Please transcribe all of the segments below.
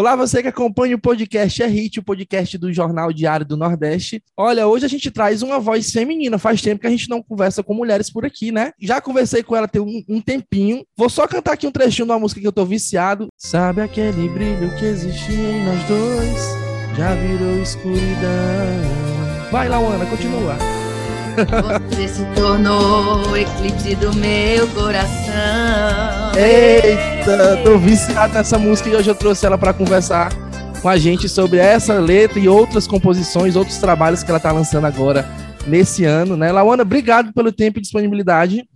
Olá, você que acompanha o podcast É Hit, o podcast do Jornal Diário do Nordeste. Olha, hoje a gente traz uma voz feminina. Faz tempo que a gente não conversa com mulheres por aqui, né? Já conversei com ela tem um, um tempinho. Vou só cantar aqui um trechinho de uma música que eu tô viciado. Sabe aquele brilho que existe em nós dois? Já virou escuridão. Vai, Lauana, continua. Você se tornou o eclipse do meu coração. Eita, tô viciado nessa música e hoje eu trouxe ela para conversar com a gente sobre essa letra e outras composições, outros trabalhos que ela tá lançando agora nesse ano, né? Lawana, obrigado pelo tempo e disponibilidade.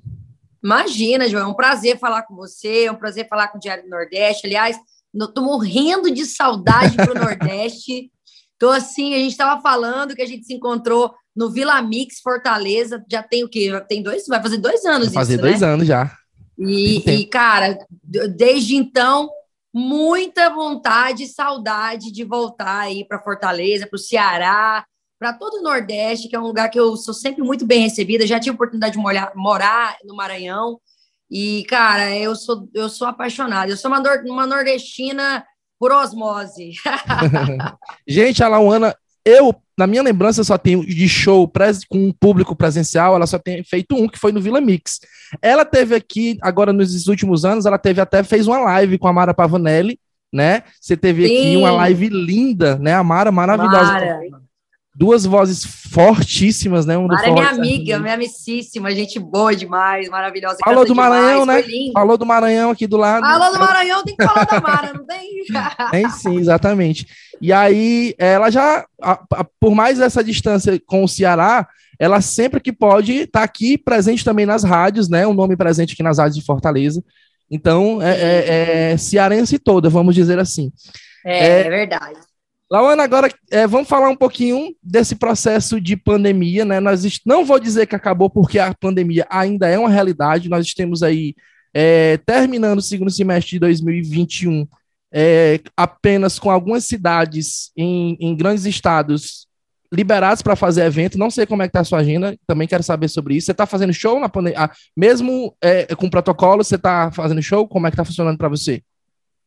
Imagina, João, é um prazer falar com você, é um prazer falar com o Diário do Nordeste. Aliás, eu tô morrendo de saudade pro Nordeste. Tô assim, a gente estava falando que a gente se encontrou no Vila Mix Fortaleza, já tem o quê? Tem dois, vai fazer dois anos vai fazer dois né? anos já. E, e, cara, desde então, muita vontade e saudade de voltar aí para Fortaleza, para o Ceará, para todo o Nordeste, que é um lugar que eu sou sempre muito bem recebida. Já tive a oportunidade de morar, morar no Maranhão. E, cara, eu sou, eu sou apaixonada. Eu sou uma, uma nordestina por osmose. Gente, a Lauana, eu, na minha lembrança, só tenho de show com um público presencial, ela só tem feito um, que foi no Vila Mix. Ela teve aqui, agora nos últimos anos, ela teve até, fez uma live com a Mara Pavanelli, né? Você teve Sim. aqui uma live linda, né? A Mara, maravilhosa. Mara duas vozes fortíssimas, né? Um Mara é minha amiga, minha amicíssima, gente boa demais, maravilhosa. Falou do Maranhão, né? Falou do Maranhão aqui do lado. Falou do Maranhão, tem que falar da Mara, não tem? tem sim, exatamente. E aí, ela já, a, a, por mais essa distância com o Ceará, ela sempre que pode está aqui presente também nas rádios, né? Um nome presente aqui nas rádios de Fortaleza. Então, é, é, é cearense toda, vamos dizer assim. É, é, é verdade. Lauana, agora é, vamos falar um pouquinho desse processo de pandemia, né? Nós não vou dizer que acabou, porque a pandemia ainda é uma realidade. Nós estamos aí é, terminando o segundo semestre de 2021, é, apenas com algumas cidades em, em grandes estados liberados para fazer evento. Não sei como é que tá a sua agenda, também quero saber sobre isso. Você está fazendo show na pandemia? Ah, mesmo é, com protocolo, você está fazendo show? Como é que está funcionando para você?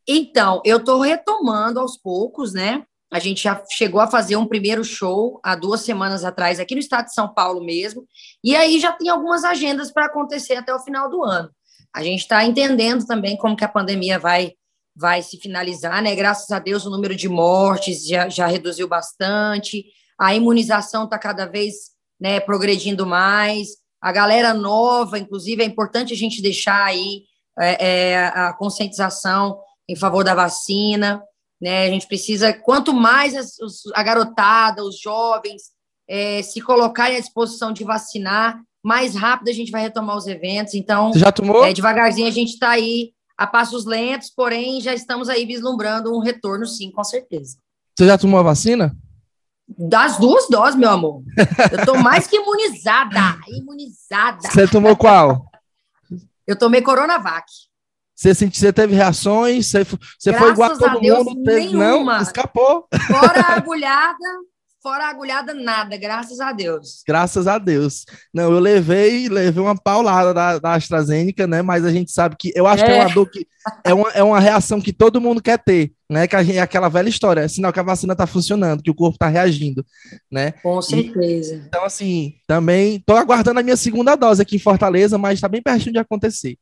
Então, eu estou retomando aos poucos, né? A gente já chegou a fazer um primeiro show há duas semanas atrás, aqui no estado de São Paulo mesmo, e aí já tem algumas agendas para acontecer até o final do ano. A gente está entendendo também como que a pandemia vai, vai se finalizar, né? Graças a Deus o número de mortes já, já reduziu bastante, a imunização está cada vez né, progredindo mais, a galera nova, inclusive, é importante a gente deixar aí é, é, a conscientização em favor da vacina. Né? A gente precisa, quanto mais os, a garotada, os jovens é, se colocarem à disposição de vacinar, mais rápido a gente vai retomar os eventos. Então, Você já tomou? É, devagarzinho a gente está aí a passos lentos, porém já estamos aí vislumbrando um retorno, sim, com certeza. Você já tomou a vacina? Das duas doses, meu amor. Eu estou mais que imunizada. Imunizada. Você tomou qual? Eu tomei Coronavac. Você, senti, você teve reações? Você, você foi igual a todo Deus, mundo? Teve, não, escapou. Fora a agulhada, fora a agulhada, nada, graças a Deus. Graças a Deus. Não, eu levei, levei uma paulada da, da AstraZeneca, né? Mas a gente sabe que eu acho é. que é uma dor que é uma, é uma reação que todo mundo quer ter, né? Que a gente, é aquela velha história, é sinal que a vacina está funcionando, que o corpo está reagindo, né? Com certeza. E, então, assim, também tô aguardando a minha segunda dose aqui em Fortaleza, mas está bem pertinho de acontecer.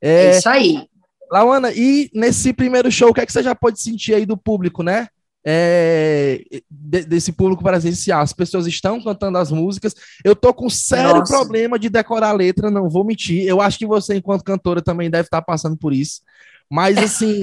É, é isso aí. Lauana, e nesse primeiro show, o que, é que você já pode sentir aí do público, né? É, de, desse público presencial. As pessoas estão cantando as músicas. Eu tô com sério Nossa. problema de decorar a letra, não vou mentir. Eu acho que você, enquanto cantora, também deve estar passando por isso. Mas, assim,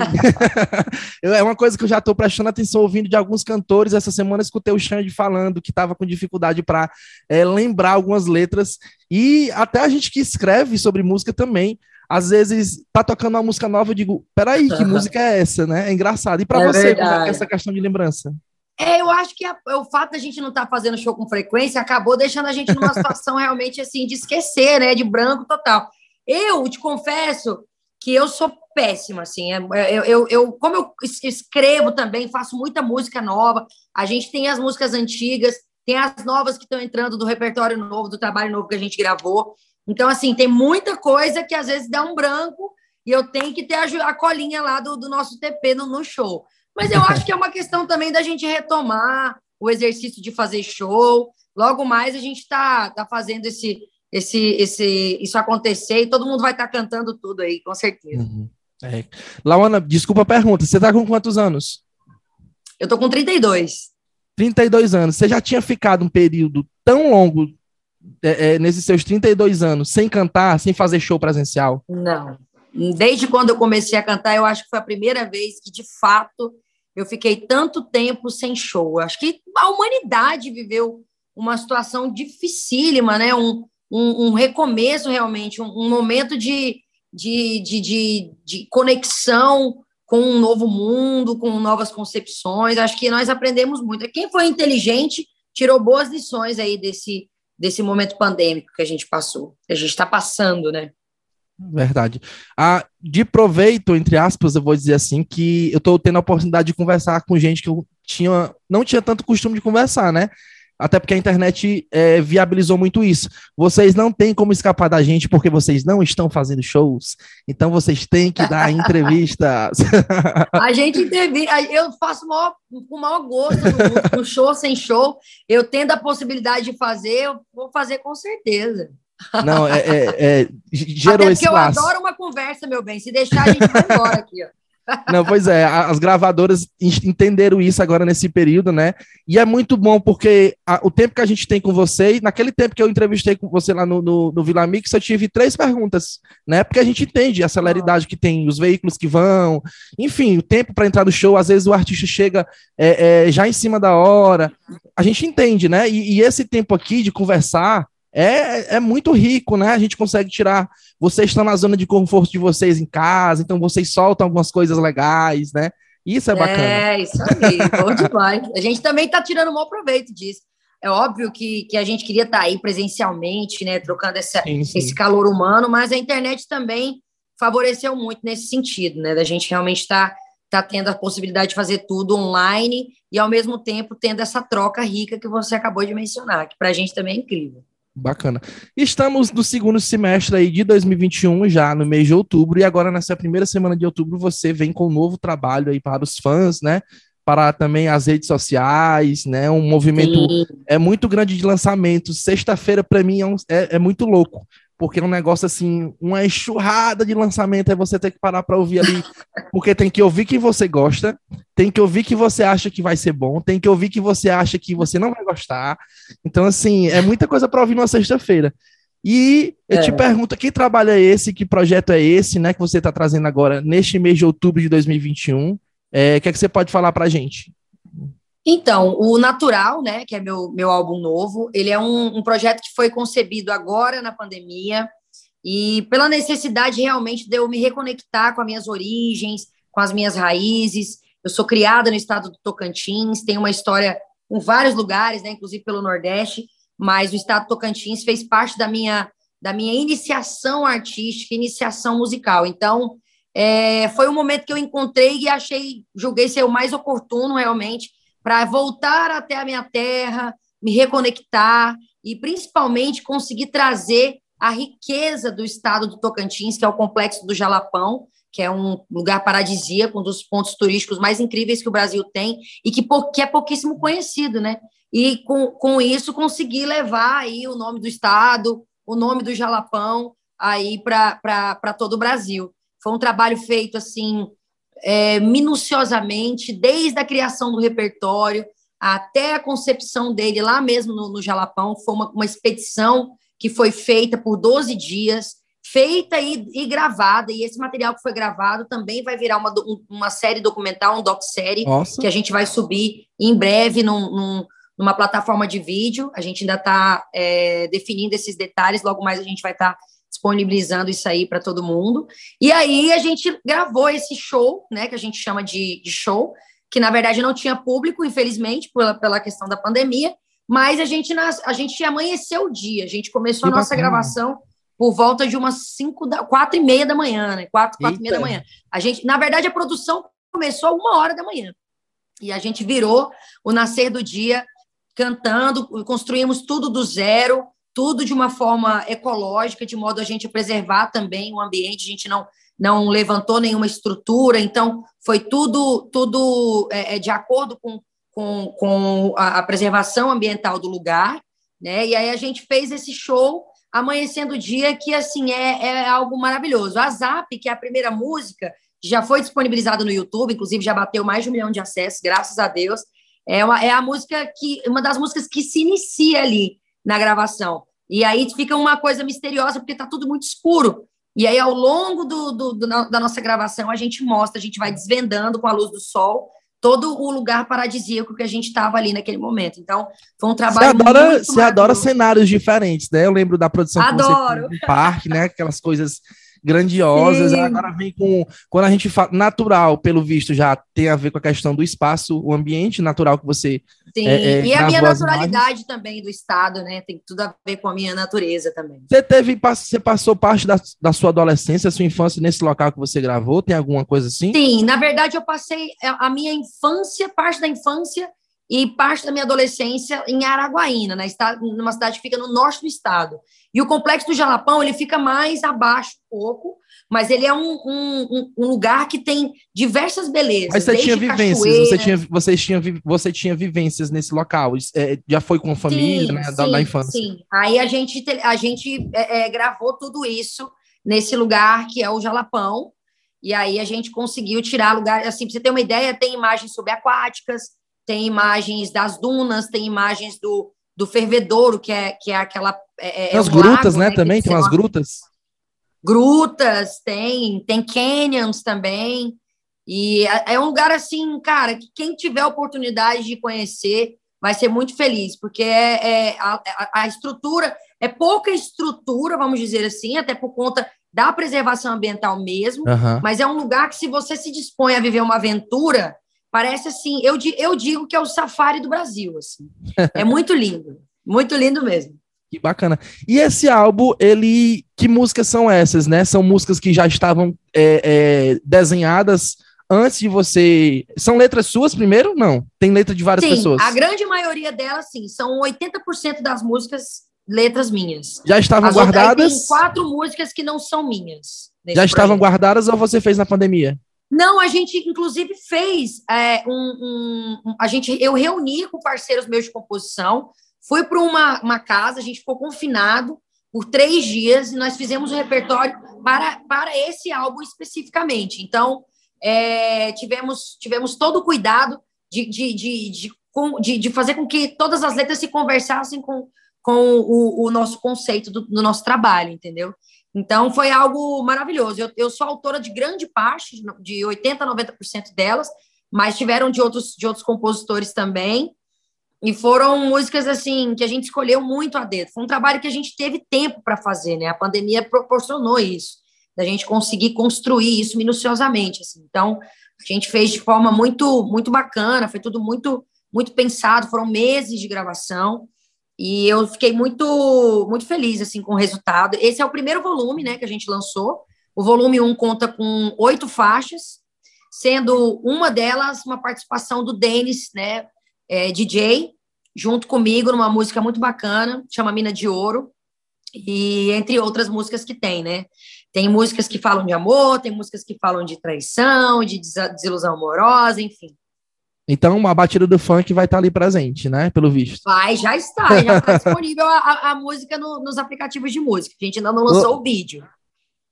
é uma coisa que eu já estou prestando atenção ouvindo de alguns cantores. Essa semana escutei o Xande falando que estava com dificuldade para é, lembrar algumas letras. E até a gente que escreve sobre música também às vezes tá tocando uma música nova, eu digo, peraí, que música é essa, né? É engraçado. E para é você, como é essa questão de lembrança? É, eu acho que a, o fato da gente não estar tá fazendo show com frequência acabou deixando a gente numa situação realmente assim de esquecer, né? De branco total. Eu te confesso que eu sou péssima, assim. É, é, eu, eu, eu, como eu escrevo também, faço muita música nova. A gente tem as músicas antigas, tem as novas que estão entrando do repertório novo, do trabalho novo que a gente gravou. Então, assim, tem muita coisa que às vezes dá um branco e eu tenho que ter a, a colinha lá do, do nosso TP no, no, show. Mas eu acho que é uma questão também da gente retomar o exercício de fazer show. Logo mais a gente está tá fazendo esse, esse, esse, isso acontecer e todo mundo vai estar tá cantando tudo aí, com certeza. Uhum. É. Desculpa a pergunta, você está com quantos anos? Eu tô com 32. 32 anos. Você já tinha ficado um período tão longo é, é, nesses seus 32 anos sem cantar, sem fazer show presencial? Não. Desde quando eu comecei a cantar, eu acho que foi a primeira vez que, de fato, eu fiquei tanto tempo sem show. Acho que a humanidade viveu uma situação dificílima, né? Um, um, um recomeço realmente, um, um momento de, de, de, de, de conexão com um novo mundo, com novas concepções. Acho que nós aprendemos muito. Quem foi inteligente tirou boas lições aí desse, desse momento pandêmico que a gente passou, que a gente está passando, né? Verdade. Ah, de proveito, entre aspas, eu vou dizer assim, que eu estou tendo a oportunidade de conversar com gente que eu tinha, não tinha tanto costume de conversar, né? Até porque a internet é, viabilizou muito isso. Vocês não têm como escapar da gente porque vocês não estão fazendo shows. Então vocês têm que dar entrevistas. a gente entrevista. Eu faço maior, com o maior gosto no, no show sem show. Eu tendo a possibilidade de fazer, eu vou fazer com certeza. Não, é, é, é gerou Até esse eu laço. adoro uma conversa, meu bem. Se deixar, a gente vai embora aqui, ó. Não, pois é, as gravadoras entenderam isso agora nesse período, né? E é muito bom porque a, o tempo que a gente tem com vocês, naquele tempo que eu entrevistei com você lá no, no, no Vila Mix, eu tive três perguntas, né? Porque a gente entende a celeridade que tem, os veículos que vão, enfim, o tempo para entrar no show, às vezes o artista chega é, é, já em cima da hora, a gente entende, né? E, e esse tempo aqui de conversar é, é muito rico, né? A gente consegue tirar. Vocês estão na zona de conforto de vocês em casa, então vocês soltam algumas coisas legais, né? Isso é bacana. É, isso aí, bom demais. A gente também está tirando um bom proveito disso. É óbvio que, que a gente queria estar tá aí presencialmente, né? Trocando essa, sim, sim. esse calor humano, mas a internet também favoreceu muito nesse sentido, né? Da gente realmente estar tá, tá tendo a possibilidade de fazer tudo online e, ao mesmo tempo, tendo essa troca rica que você acabou de mencionar, que para a gente também é incrível. Bacana. Estamos no segundo semestre aí de 2021, já no mês de outubro, e agora nessa primeira semana de outubro você vem com um novo trabalho aí para os fãs, né? Para também as redes sociais, né? Um movimento Sim. é muito grande de lançamento. Sexta-feira, para mim, é, um, é, é muito louco porque é um negócio assim, uma enxurrada de lançamento, é você ter que parar para ouvir ali, porque tem que ouvir que você gosta, tem que ouvir que você acha que vai ser bom, tem que ouvir que você acha que você não vai gostar. Então, assim, é muita coisa para ouvir numa sexta-feira. E eu é. te pergunto, que trabalho é esse, que projeto é esse, né, que você está trazendo agora neste mês de outubro de 2021? É, o que é que você pode falar para a gente? Então, o Natural, né, que é meu, meu álbum novo, ele é um, um projeto que foi concebido agora na pandemia e pela necessidade realmente de eu me reconectar com as minhas origens, com as minhas raízes. Eu sou criada no estado do Tocantins, tenho uma história em vários lugares, né, inclusive pelo Nordeste, mas o estado do Tocantins fez parte da minha da minha iniciação artística, iniciação musical. Então, é, foi um momento que eu encontrei e achei, julguei ser o mais oportuno realmente para voltar até a minha terra, me reconectar e principalmente conseguir trazer a riqueza do estado do Tocantins, que é o complexo do Jalapão, que é um lugar paradisíaco, um dos pontos turísticos mais incríveis que o Brasil tem e que, é pouquíssimo conhecido, né? E com, com isso conseguir levar aí o nome do estado, o nome do Jalapão aí para todo o Brasil. Foi um trabalho feito assim é, minuciosamente, desde a criação do repertório até a concepção dele lá mesmo no, no Jalapão. Foi uma, uma expedição que foi feita por 12 dias, feita e, e, gravada, e esse material que foi gravado também vai virar uma, uma série documental, um doc-série, que a gente vai subir em breve num, num, numa plataforma de vídeo. A gente ainda está é, definindo esses detalhes, logo mais a gente vai estar tá disponibilizando isso aí para todo mundo. E aí a gente gravou esse show, né, que a gente chama de, de show, que na verdade não tinha público, infelizmente, pela, pela questão da pandemia, mas a gente, nas, a gente amanheceu o dia, a gente começou que a nossa bacana. gravação por volta de umas cinco da, quatro e meia da manhã, né? Quatro, quatro e meia da manhã. A gente, na verdade, a produção começou uma hora da manhã. E a gente virou o nascer do dia cantando, construímos tudo do zero, tudo de uma forma ecológica, de modo a gente preservar também o ambiente, a gente não não levantou nenhuma estrutura, então foi tudo, tudo é, é de acordo com, com, com a, preservação ambiental do lugar, né? E aí a gente fez esse show amanhecendo o dia que assim é, é algo maravilhoso. A Zap, que é a primeira música, já foi disponibilizada no YouTube, inclusive já bateu mais de um milhão de acessos, graças a Deus. É, uma, é a música que uma das músicas que se inicia ali na gravação. E aí fica uma coisa misteriosa, porque está tudo muito escuro. E aí, ao longo do, do, do, da nossa gravação, a gente mostra, a gente vai desvendando com a luz do sol todo o lugar paradisíaco que a gente estava ali naquele momento. Então, foi um trabalho você adora, muito Você adora cenários diferentes, né? Eu lembro da produção Adoro. que você fez no parque, né? Aquelas coisas grandiosas. Sim. Agora vem com. Quando a gente fala. Natural, pelo visto, já tem a ver com a questão do espaço, o ambiente natural que você. Sim, é, é, e a minha naturalidade também do estado, né? Tem tudo a ver com a minha natureza também. Você teve. Você passou parte da, da sua adolescência, sua infância nesse local que você gravou? Tem alguma coisa assim? Sim, na verdade, eu passei a minha infância, parte da infância e parte da minha adolescência em Araguaína, né, numa cidade que fica no norte do estado. E o complexo do Jalapão ele fica mais abaixo um pouco, mas ele é um, um, um lugar que tem diversas belezas. Mas você tinha vivências, você tinha, você, tinha, você tinha vivências nesse local, é, já foi com a família, sim, né, sim, da, da, infância. Sim, aí a gente, a gente é, é, gravou tudo isso nesse lugar que é o Jalapão, e aí a gente conseguiu tirar lugar, assim, para você ter uma ideia, tem imagens subaquáticas, tem imagens das dunas, tem imagens do, do fervedouro, que é, que é aquela. É, é as grutas, lago, né? né também tem umas grutas. Grutas, tem, tem canyons também. E é, é um lugar assim, cara, que quem tiver a oportunidade de conhecer vai ser muito feliz, porque é, é a, a, estrutura é pouca estrutura, vamos dizer assim, até por conta da preservação ambiental mesmo, uhum. mas é um lugar que, se você se dispõe a viver uma aventura, Parece assim, eu, eu digo que é o safari do Brasil, assim. É muito lindo, muito lindo mesmo. Que bacana. E esse álbum, ele. Que músicas são essas, né? São músicas que já estavam é, é, desenhadas antes de você. São letras suas primeiro? Não. Tem letra de várias sim, pessoas. A grande maioria delas, sim. São 80% das músicas letras minhas. Já estavam As guardadas? Outras, tem quatro músicas que não são minhas. Já projeto. estavam guardadas ou você fez na pandemia? Não, a gente inclusive fez é, um, um, a gente eu reuni com parceiros meus de composição, fui para uma, uma casa, a gente ficou confinado por três dias e nós fizemos um repertório para, para esse álbum especificamente. Então é, tivemos tivemos todo o cuidado de, de, de, de, de, de fazer com que todas as letras se conversassem com, com o, o nosso conceito do, do nosso trabalho, entendeu? Então, foi algo maravilhoso. Eu, eu sou autora de grande parte, de 80% a 90% delas, mas tiveram de outros, de outros compositores também. E foram músicas, assim, que a gente escolheu muito a dedo. Foi um trabalho que a gente teve tempo para fazer, né? A pandemia proporcionou isso, da gente conseguir construir isso minuciosamente, assim. Então, a gente fez de forma muito, muito bacana, foi tudo muito, muito pensado, foram meses de gravação. E eu fiquei muito muito feliz assim com o resultado. Esse é o primeiro volume, né, que a gente lançou. O volume 1 conta com oito faixas, sendo uma delas uma participação do Denis, né, é, DJ, junto comigo numa música muito bacana, chama Mina de Ouro, e entre outras músicas que tem, né? Tem músicas que falam de amor, tem músicas que falam de traição, de desilusão amorosa, enfim. Então, a batida do funk vai estar ali presente, né? Pelo visto. Vai, já está. Já está disponível a, a, a música no, nos aplicativos de música. A gente ainda não lançou o, o vídeo.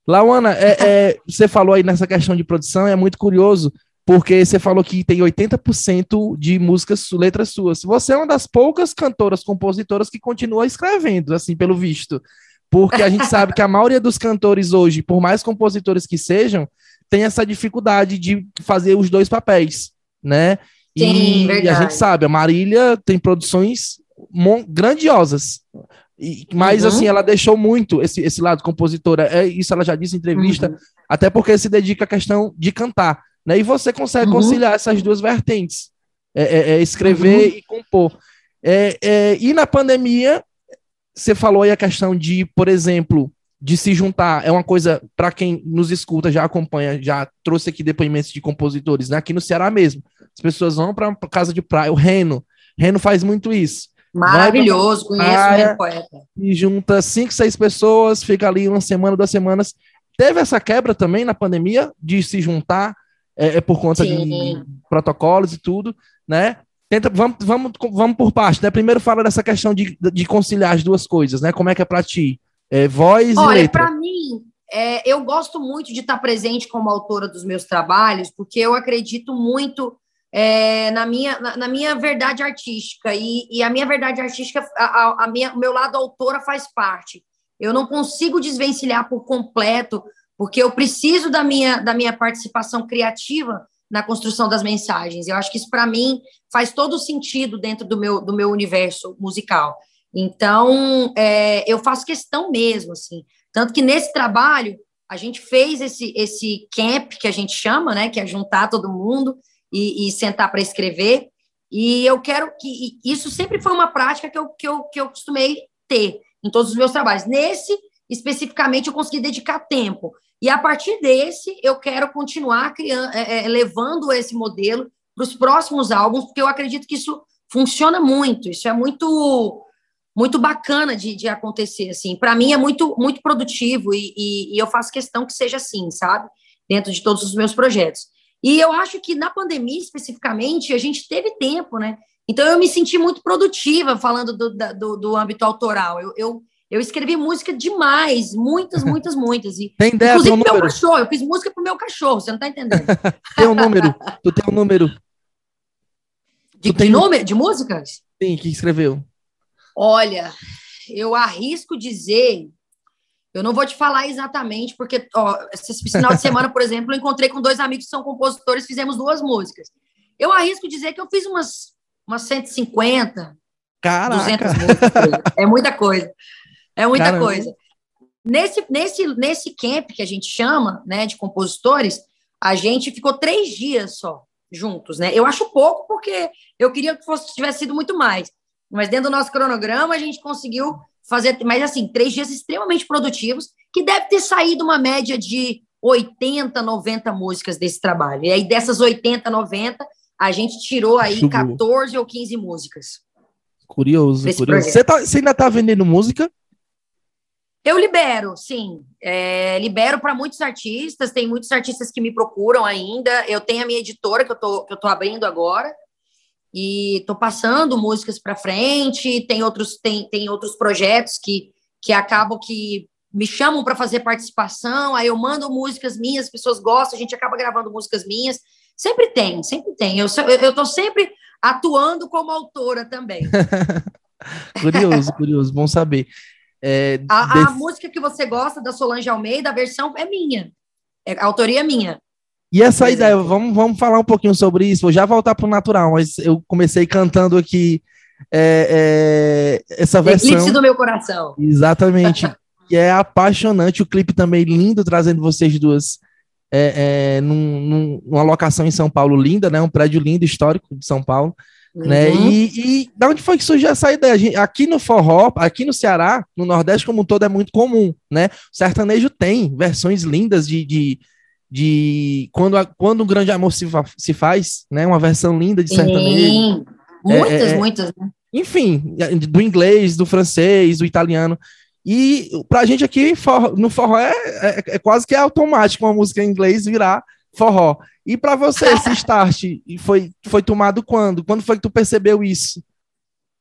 Lauana, é, é, você falou aí nessa questão de produção, é muito curioso, porque você falou que tem 80% de músicas, letras suas. Você é uma das poucas cantoras, compositoras que continua escrevendo, assim, pelo visto. Porque a gente sabe que a maioria dos cantores hoje, por mais compositores que sejam, tem essa dificuldade de fazer os dois papéis, né? Sim, e verdade. a gente sabe, a Marília tem produções grandiosas. E, mas, uhum. assim, ela deixou muito esse, esse lado compositora. É, isso ela já disse em entrevista, uhum. até porque se dedica à questão de cantar. Né? E você consegue uhum. conciliar essas duas vertentes: é, é, é escrever uhum. e compor. É, é, e na pandemia, você falou aí a questão de, por exemplo, de se juntar. É uma coisa, para quem nos escuta, já acompanha, já trouxe aqui depoimentos de compositores, né? aqui no Ceará mesmo. As pessoas vão para casa de praia. O Reno. Reno faz muito isso. Maravilhoso, conheço o Reno Poeta. E junta cinco, seis pessoas, fica ali uma semana, duas semanas teve essa quebra também na pandemia de se juntar é, é por conta Sim. de protocolos e tudo, né? Tenta, vamos, vamos, vamos por parte, né? Primeiro fala dessa questão de, de conciliar as duas coisas, né? Como é que é para ti? É, voz Olha, e letra. para mim, é, eu gosto muito de estar presente como autora dos meus trabalhos, porque eu acredito muito é, na, minha, na, na, minha verdade artística. E, e, a minha verdade artística, a, a minha, o meu lado autora faz parte. Eu não consigo desvencilhar por completo, porque eu preciso da minha, da minha participação criativa na construção das mensagens. Eu acho que isso, para mim, faz todo sentido dentro do meu, do meu universo musical. Então, é, eu faço questão mesmo, assim. Tanto que nesse trabalho, a gente fez esse, esse camp, que a gente chama, né, que é juntar todo mundo e, e sentar para escrever. E eu quero que. Isso sempre foi uma prática que eu, que, eu, que eu costumei ter em todos os meus trabalhos. Nesse, especificamente, eu consegui dedicar tempo. E a partir desse, eu quero continuar criando, é, é, levando esse modelo para os próximos álbuns, porque eu acredito que isso funciona muito, isso é muito muito bacana de, de acontecer, assim. Para mim é muito muito produtivo e, e, e, eu faço questão que seja assim, sabe? Dentro de todos os meus projetos. E eu acho que na pandemia, especificamente, a gente teve tempo, né? Então eu me senti muito produtiva falando do, do, do âmbito autoral. Eu, eu, eu escrevi música demais, muitas, muitas, muitas. E, tem ideia, inclusive meu número. cachorro, eu fiz música pro meu cachorro, você não tá entendendo. tem um número, tu tem um número. De, tem... de, número, de músicas? Sim, que escreveu. Olha, eu arrisco dizer, eu não vou te falar exatamente, porque ó, esse final de semana, por exemplo, eu encontrei com dois amigos que são compositores, fizemos duas músicas. Eu arrisco dizer que eu fiz umas, umas 150, Caraca. 200 músicas. É muita coisa. É muita Caramba. coisa. Nesse, nesse, nesse camp que a gente chama, né, de compositores, a gente ficou três dias só juntos, né? Eu acho pouco porque eu queria que fosse tivesse sido muito mais, mas dentro do nosso cronograma a gente conseguiu fazer, mas assim, três dias extremamente produtivos, que deve ter saído uma média de 80, 90 músicas desse trabalho. E aí dessas 80, 90, a gente tirou aí 14 ou 15 músicas. Curioso, curioso. Você, tá, você ainda está vendendo música? Eu libero, sim. É, libero para muitos artistas, tem muitos artistas que me procuram ainda. Eu tenho a minha editora que eu tô, que eu tô abrindo agora e estou passando músicas para frente. Tem outros, tem, tem outros projetos que, que acabam que me chamam para fazer participação. Aí eu mando músicas minhas, as pessoas gostam, a gente acaba gravando músicas minhas. Sempre tem, sempre tem. Eu estou sempre atuando como autora também. curioso, curioso, bom saber. É, a, desse... a, música que você gosta da Solange Almeida, a versão é minha. É, a autoria é minha. E essa ideia, vamos, vamos falar um pouquinho sobre isso. Vou já voltar para o natural, mas eu comecei cantando aqui é, é, essa versão. Eclipse do meu coração. Exatamente. que é apaixonante. O clipe também lindo, trazendo vocês duas é, é, num, num, numa locação em São Paulo linda, né? Um prédio lindo, histórico de São Paulo. Né? Uhum. Né? E, e da onde foi que surgiu essa ideia? Gente, aqui no forró, aqui no Ceará, no Nordeste como um todo, é muito comum, né? O sertanejo tem versões lindas de, de, de quando, a, quando um grande amor se, se faz, né? Uma versão linda de sertanejo. Sim. Muitas, é, é, muitas, né? Enfim, do inglês, do francês, do italiano. E pra gente aqui, no forró, é, é, é quase que automático uma música em inglês virar forró. E para você, esse start foi, foi tomado quando? Quando foi que tu percebeu isso?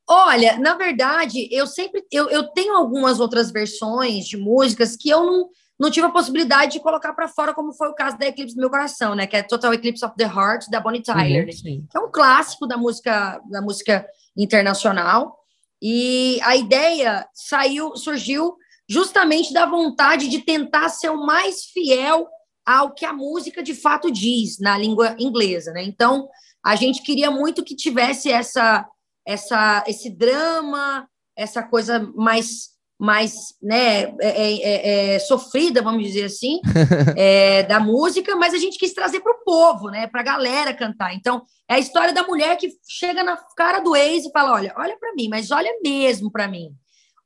Olha, na verdade, eu sempre eu, eu tenho algumas outras versões de músicas que eu não, não tive a possibilidade de colocar para fora, como foi o caso da Eclipse do Meu Coração, né? Que é Total Eclipse of the Heart da Bonnie Tyler, uhum, que é um clássico da música da música internacional. E a ideia saiu, surgiu justamente da vontade de tentar ser o mais fiel ao que a música de fato diz na língua inglesa, né? Então, a gente queria muito que tivesse essa, essa, esse drama, essa coisa mais, mais, né, é, é, é, é sofrida, vamos dizer assim, é, da música, mas a gente quis trazer para o povo, né, para a galera cantar. Então, é a história da mulher que chega na cara do ex e fala: olha, olha para mim, mas olha mesmo para mim.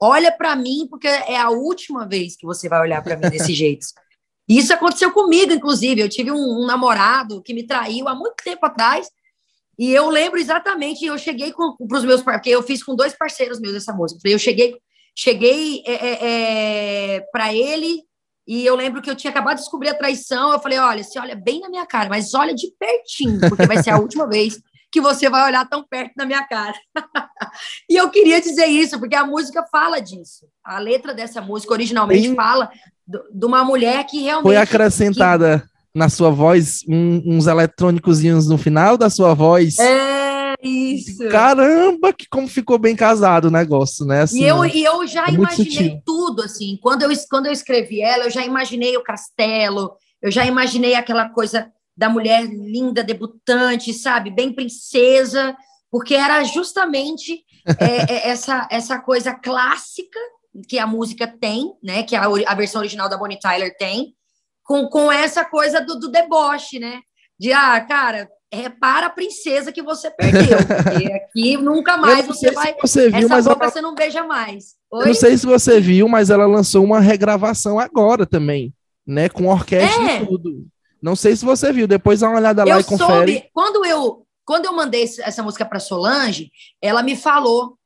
Olha para mim, porque é a última vez que você vai olhar para mim desse jeito. Isso aconteceu comigo, inclusive. Eu tive um, um, namorado que me traiu há muito tempo atrás. E eu lembro exatamente, eu cheguei para os meus porque eu fiz com dois parceiros meus essa música. Eu cheguei, cheguei é, é, é para ele E eu lembro que eu tinha acabado de descobrir a traição. Eu falei: olha, você olha bem na minha cara, mas olha de pertinho, porque vai ser a última vez que você vai olhar tão perto na minha cara. e eu queria dizer isso, porque a música fala disso. A letra dessa música originalmente Sim. fala de uma mulher que realmente. Foi acrescentada que... na sua voz um, uns eletrônicos no final da sua voz. É isso. Caramba, que como ficou bem casado o negócio, né? Assim, e, eu, e eu já é imaginei tudo, assim. Quando eu, quando eu escrevi ela, eu já imaginei o castelo, eu já imaginei aquela coisa da mulher linda, debutante, sabe? Bem princesa, porque era justamente é, é, essa, essa coisa clássica que a música tem, né? Que a, a versão original da Bonnie Tyler tem, com, com essa coisa do, do deboche, né? De, ah, cara, repara a princesa que você perdeu, porque aqui nunca mais você vai. Você viu, essa boca ela... você não beija mais. Oi? não sei se você viu, mas ela lançou uma regravação agora também, né? Com orquestra é. e tudo. Não sei se você viu, depois dá uma olhada lá eu e confere. Soube, quando eu quando eu mandei essa música para Solange, ela me falou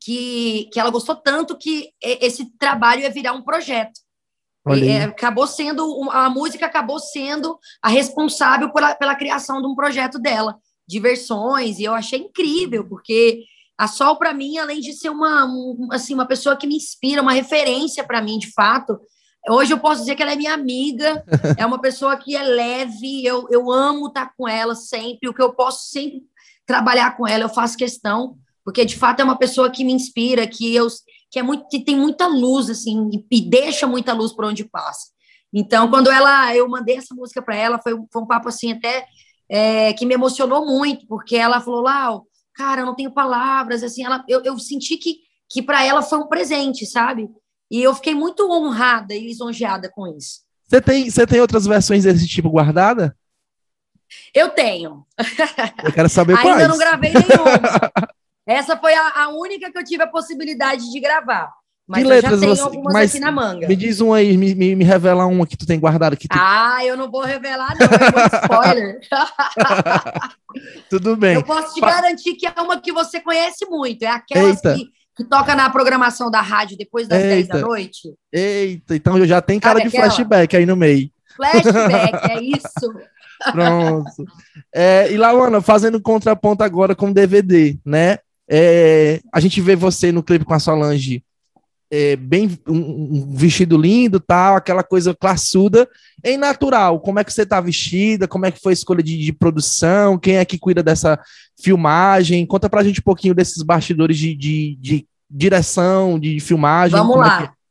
que, que ela gostou tanto que esse trabalho ia virar um projeto. E, é, acabou sendo a música acabou sendo a responsável pela, pela criação de um projeto dela de versões e eu achei incrível porque a Sol para mim além de ser uma um, assim uma pessoa que me inspira uma referência para mim de fato hoje eu posso dizer que ela é minha amiga é uma pessoa que é leve eu, eu amo estar com ela sempre o que eu posso sempre trabalhar com ela eu faço questão porque de fato é uma pessoa que me inspira que eu que é muito que tem muita luz assim e deixa muita luz por onde passa. Então, quando ela eu mandei essa música para ela, foi, foi, um papo assim até é, que me emocionou muito, porque ela falou lá, cara, eu não tenho palavras, assim, ela, eu, eu senti que que para ela foi um presente, sabe? E eu fiquei muito honrada e lisonjeada com isso. Você tem, você tem outras versões desse tipo guardada? Eu tenho. Eu quero saber quais. Ainda não gravei nenhuma. Essa foi a, a, única que eu tive a possibilidade de gravar. Mas que letras já tenho você, algumas mas aqui na manga. Me diz um aí, me, me, me revela uma que tu tem guardado aqui. Tu... Ah, eu não vou revelar, não, é spoiler. Tudo bem. Eu posso te pa... garantir que é uma que você conhece muito, é aquela que, que toca na programação da rádio depois das Eita. 10 da noite. Eita, então já tem cara Sabe de aquela? flashback aí no meio. Flashback, é isso. Pronto. É, e Lawana, fazendo contraponto agora com DVD, né? É, a gente vê você no clipe com a Solange é, bem um, um, vestido lindo, tal, aquela coisa classuda. Em natural, como é que você tá vestida? Como é que foi a escolha de, de, produção? Quem é que cuida dessa filmagem? Conta pra gente um pouquinho desses bastidores de, de, de direção, de filmagem. Vamos é lá. É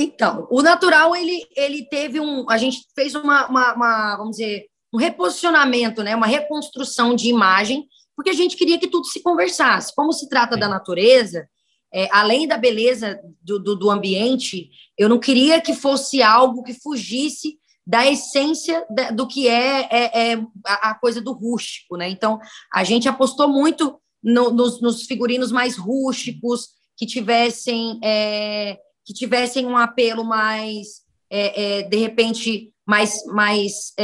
então, o natural ele, ele teve um, a gente fez uma, uma, uma vamos dizer, um reposicionamento, né, uma reconstrução de imagem porque a gente queria que tudo se conversasse. Como se trata da natureza, é, além da beleza do, do, do, ambiente, eu não queria que fosse algo que fugisse da essência do que é, é, é a, coisa do rústico, né? Então, a gente apostou muito no, nos, nos, figurinos mais rústicos, que tivessem, é, que tivessem um apelo mais, é, é, de repente, mais, mais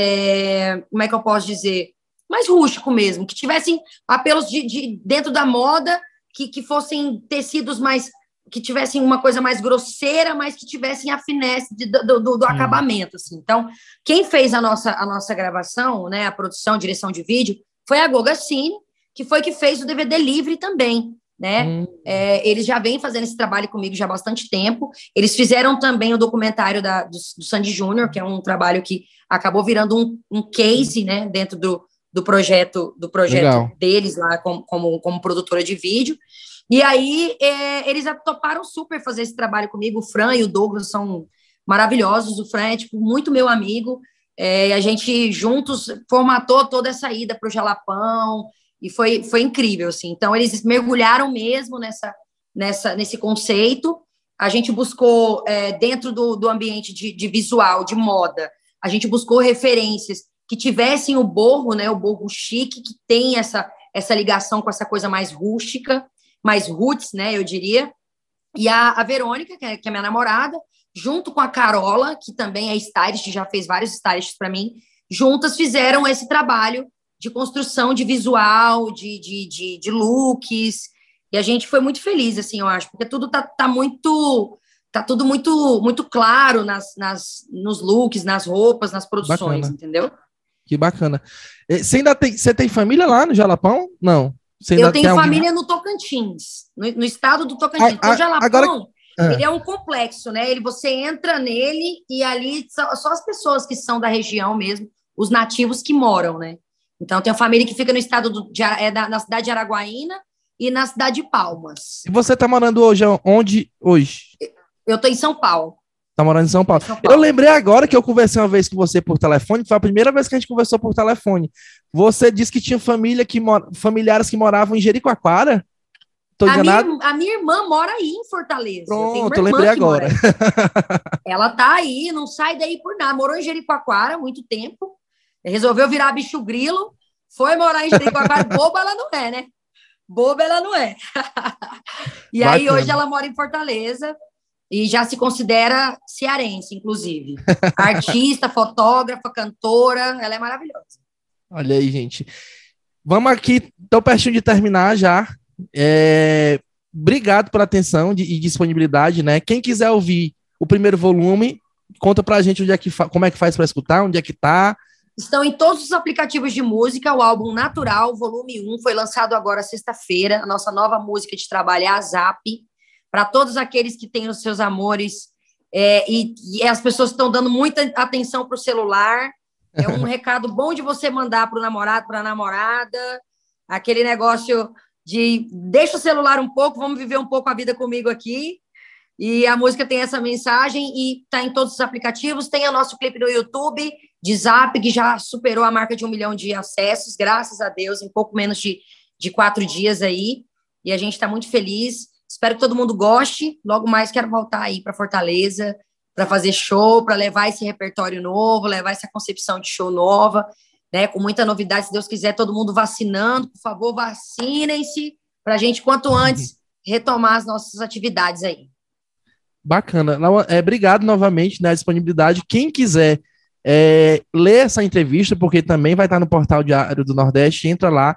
como é que eu posso dizer? mais rústico mesmo, que tivessem apelos de, de dentro da moda, que, que fossem tecidos mais que tivessem uma coisa mais grosseira, mas que tivessem a finesse de, do, do, do acabamento. Assim. Então, quem fez a nossa, a nossa gravação, né, a produção, direção de vídeo, foi a Goga Cine, que foi que fez o DVD livre também. Né? Hum. É, eles já vêm fazendo esse trabalho comigo já há bastante tempo. Eles fizeram também o documentário da, do, do Sandy Júnior, que é um trabalho que acabou virando um, um case né, dentro do, do projeto do projeto deles lá como, como, como, produtora de vídeo. E aí é, eles toparam super fazer esse trabalho comigo. O Fran e o Douglas são maravilhosos. O Fran é tipo, muito meu amigo. É, a gente juntos formatou toda essa ida para o Jalapão e foi, foi incrível. Assim. Então eles mergulharam mesmo nessa, nessa, nesse conceito. A gente buscou, é, dentro do, do ambiente de, de visual, de moda, a gente buscou referências que tivessem o borro, né, o borro chique, que tem essa, essa ligação com essa coisa mais rústica, mais roots, né, eu diria. E a, a Verônica, que é, que é minha namorada, junto com a Carola, que também é stylist, já fez vários stylists para mim, juntas fizeram esse trabalho de construção de visual, de, de, de, de, looks, e a gente foi muito feliz, assim, eu acho, porque tudo tá, tá muito tá tudo muito muito claro nas, nas, nos looks, nas roupas, nas produções, bacana. entendeu? Que bacana. Você ainda tem, você tem família lá no Jalapão? Não. Eu tenho família alguém... no Tocantins, no, no, estado do Tocantins. A, a, o Jalapão, agora... ah. ele é um complexo, né? Ele, você entra nele e ali são só as pessoas que são da região mesmo, os nativos que moram, né? Então, tem família que fica no estado do, de, é da, na cidade de Araguaína e na cidade de Palmas. E você está morando hoje onde hoje? Eu estou em São Paulo. Tá morando em São Paulo. São Paulo. Eu lembrei agora que eu conversei uma vez com você por telefone, foi a primeira vez que a gente conversou por telefone. Você disse que tinha família que familiares que moravam em Jericoacoara? Tô a minha, a minha irmã mora aí em Fortaleza. Pronto, eu lembrei agora. Ela tá aí, não sai daí por nada. Morou em Jericoacoara há muito tempo. Resolveu virar bicho grilo. Foi morar em Jericoacoara. Boba ela não é, né? Boba ela não é. e Bacana. aí hoje ela mora em Fortaleza e já se considera cearense, inclusive. Artista, fotógrafa, cantora, ela é maravilhosa. Olha aí, gente. Vamos aqui, tô pertinho de terminar já. É, obrigado pela atenção e disponibilidade, né? Quem quiser ouvir o primeiro volume, conta pra gente onde é que como é que faz para escutar, onde é que tá. Estão em todos os aplicativos de música. O álbum Natural, volume 1, foi lançado agora sexta-feira. A nossa nova música de trabalho é a Zap para todos aqueles que têm os seus amores é, e, e, as pessoas estão dando muita atenção para o celular. É um recado bom de você mandar para o namorado, para a namorada, aquele negócio de deixa o celular um pouco, vamos viver um pouco a vida comigo aqui. E a música tem essa mensagem e está em todos os aplicativos. Tem o nosso clipe no YouTube, de Zap, que já superou a marca de um milhão de acessos, graças a Deus, em pouco menos de, de quatro dias aí. E a gente está muito feliz. Espero que todo mundo goste. Logo mais quero voltar aí para Fortaleza para fazer show, para levar esse repertório novo, levar essa concepção de show nova, né? Com muita novidade, se Deus quiser, todo mundo vacinando, por favor, vacinem-se para a gente quanto antes retomar as nossas atividades aí. Bacana. É, obrigado novamente na né, disponibilidade. Quem quiser é, ler essa entrevista, porque também vai estar no portal Diário do Nordeste, entra lá.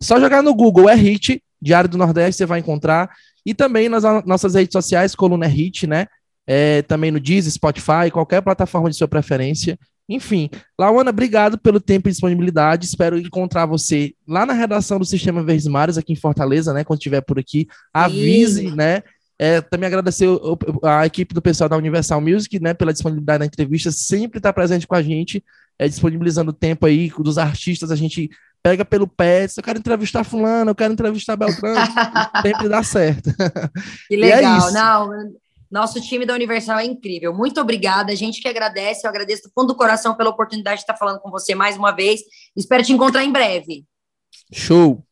Só jogar no Google é Hit, Diário do Nordeste, você vai encontrar. E também nas nossas redes sociais, Coluna Hit, né? É, também no Deezer, Spotify, qualquer plataforma de sua preferência. Enfim, Lauana, obrigado pelo tempo e disponibilidade. Espero encontrar você lá na redação do Sistema Verdes Mares, aqui em Fortaleza, né? Quando estiver por aqui, avise, Sim. né? É, também agradecer a equipe do pessoal da Universal Music, né, pela disponibilidade na entrevista, sempre está presente com a gente, é, disponibilizando o tempo aí dos artistas, a gente pega pelo pé, eu quero entrevistar fulano, eu quero entrevistar Beltrano, sempre dá certo. Que é legal, é não, nosso time da Universal é incrível, muito obrigada, a gente que agradece, eu agradeço do fundo do coração pela oportunidade de estar falando com você mais uma vez, espero te encontrar em breve. Show!